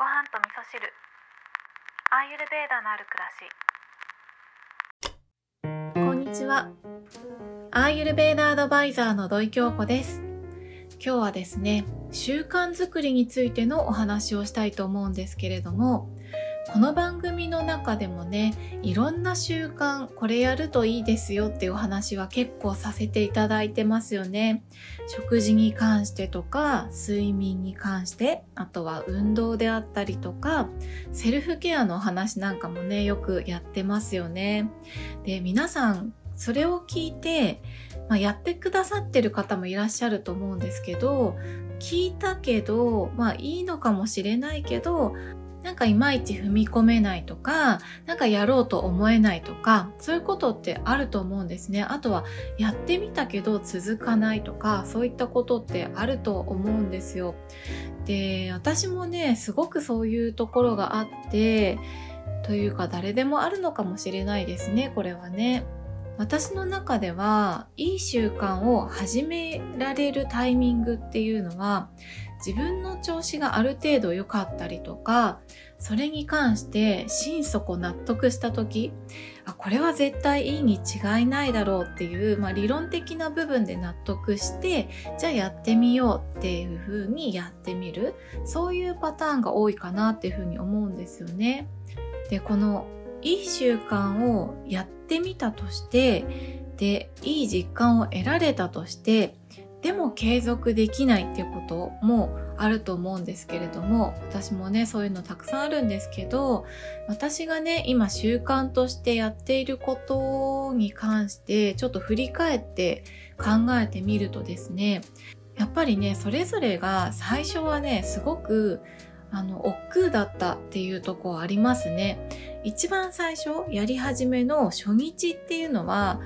ご飯と味噌汁。アーユルベーダのある暮らし。こんにちは。アーユルベーダアドバイザーの土井京子です。今日はですね習慣づくりについてのお話をしたいと思うんですけれどもこの番組の中でもねいろんな習慣これやるといいですよっていうお話は結構させていただいてますよね。食事に関してとか睡眠に関してあとは運動であったりとかセルフケアのお話なんかもねよくやってますよね。で皆さんそれを聞いて、まあ、やってくださってる方もいらっしゃると思うんですけど聞いたけどまあいいのかもしれないけどなんかいまいち踏み込めないとか、なんかやろうと思えないとか、そういうことってあると思うんですね。あとは、やってみたけど続かないとか、そういったことってあると思うんですよ。で、私もね、すごくそういうところがあって、というか誰でもあるのかもしれないですね、これはね。私の中ではいい習慣を始められるタイミングっていうのは自分の調子がある程度良かったりとかそれに関して心底納得した時あこれは絶対いいに違いないだろうっていう、まあ、理論的な部分で納得してじゃあやってみようっていうふうにやってみるそういうパターンが多いかなっていうふうに思うんですよね。でこのいい習慣をやってみたとしてでいい実感を得られたとしてでも継続できないっていうこともあると思うんですけれども私もねそういうのたくさんあるんですけど私がね今習慣としてやっていることに関してちょっと振り返って考えてみるとですねやっぱりねそれぞれが最初はねすごくあの億劫だったっていうとこありますね。一番最初やり始めの初日っていうのは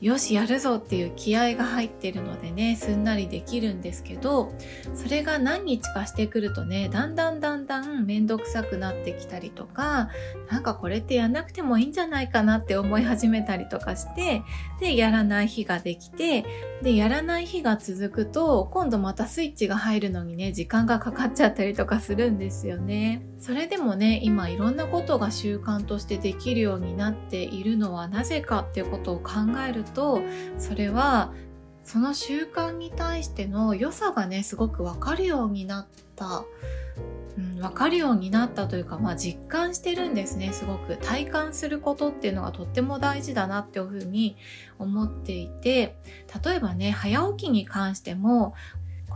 よしやるぞっていう気合が入ってるのでねすんなりできるんですけどそれが何日かしてくるとねだんだんだんだん面倒くさくなってきたりとかなんかこれってやんなくてもいいんじゃないかなって思い始めたりとかしてでやらない日ができてでやらない日が続くと今度またスイッチが入るのにね時間がかかっちゃったりとかするんですよね。それでもね今いろんなことが習慣としてできるようになっているのはなぜかっていうことを考えるとそれはその習慣に対しての良さがねすごく分かるようになった、うん、分かるようになったというか、まあ、実感してるんですねすごく。体感することっていうのがとっても大事だなっていうふうに思っていて例えばね早起きに関しても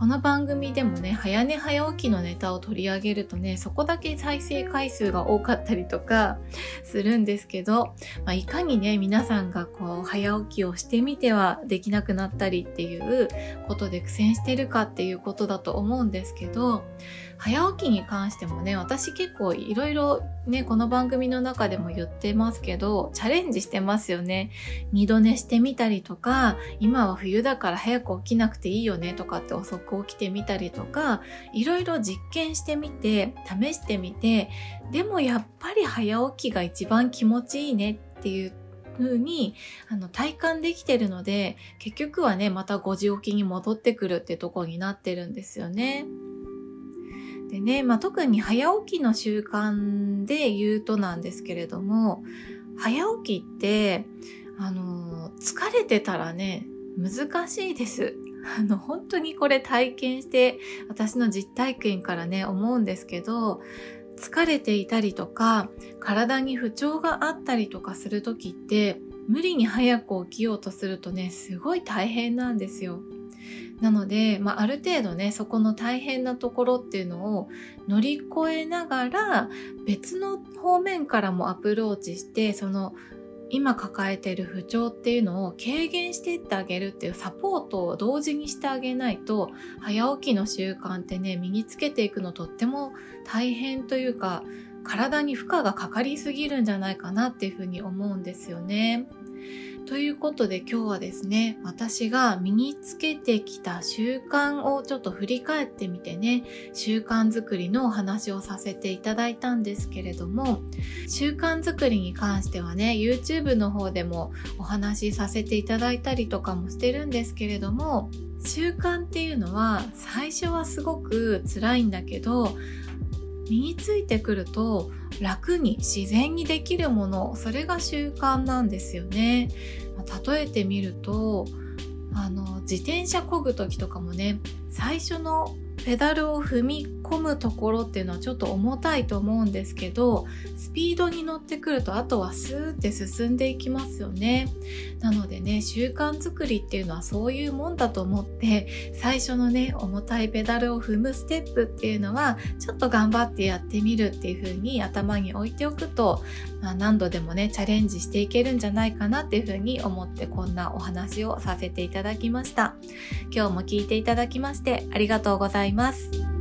この番組でもね、早寝早起きのネタを取り上げるとね、そこだけ再生回数が多かったりとかするんですけど、まあ、いかにね、皆さんが早起きをしてみてはできなくなったりっていうことで苦戦してるかっていうことだと思うんですけど、早起きに関してもね、私結構いろいろね、この番組の中でも言ってますけど、チャレンジしてますよね。二度寝してみたりとか、今は冬だから早く起きなくていいよねとかって遅く起きてみたりとか、いろいろ実験してみて、試してみて、でもやっぱり早起きが一番気持ちいいねっていう風にあの体感できてるので結局はねまた5時起きに戻ってくるってとこになってるんですよね。でね、まあ、特に早起きの習慣で言うとなんですけれども、早起きって、あの、疲れてたらね、難しいです。あの、本当にこれ体験して、私の実体験からね、思うんですけど、疲れていたりとか、体に不調があったりとかする時って、無理に早く起きようとするとね、すごい大変なんですよ。なので、まあ、ある程度ねそこの大変なところっていうのを乗り越えながら別の方面からもアプローチしてその今抱えている不調っていうのを軽減していってあげるっていうサポートを同時にしてあげないと早起きの習慣ってね身につけていくのとっても大変というか体に負荷がかかりすぎるんじゃないかなっていうふうに思うんですよね。ということで今日はですね、私が身につけてきた習慣をちょっと振り返ってみてね、習慣づくりのお話をさせていただいたんですけれども、習慣づくりに関してはね、YouTube の方でもお話しさせていただいたりとかもしてるんですけれども、習慣っていうのは最初はすごく辛いんだけど、身についてくると楽に自然にできるものそれが習慣なんですよね。例えてみるとあの自転車こぐ時とかもね最初のペダルを踏み込むところっていうのはちょっと重たいと思うんですけどスピードに乗ってくるとあとはスーって進んでいきますよね。なのでね習慣作りっていうのはそういうもんだと思って最初のね重たいペダルを踏むステップっていうのはちょっと頑張ってやってみるっていう風に頭に置いておくと、まあ、何度でもねチャレンジしていけるんじゃないかなっていう風に思ってこんなお話をさせていただきました。今日も聞いていただきましてありがとうございますます。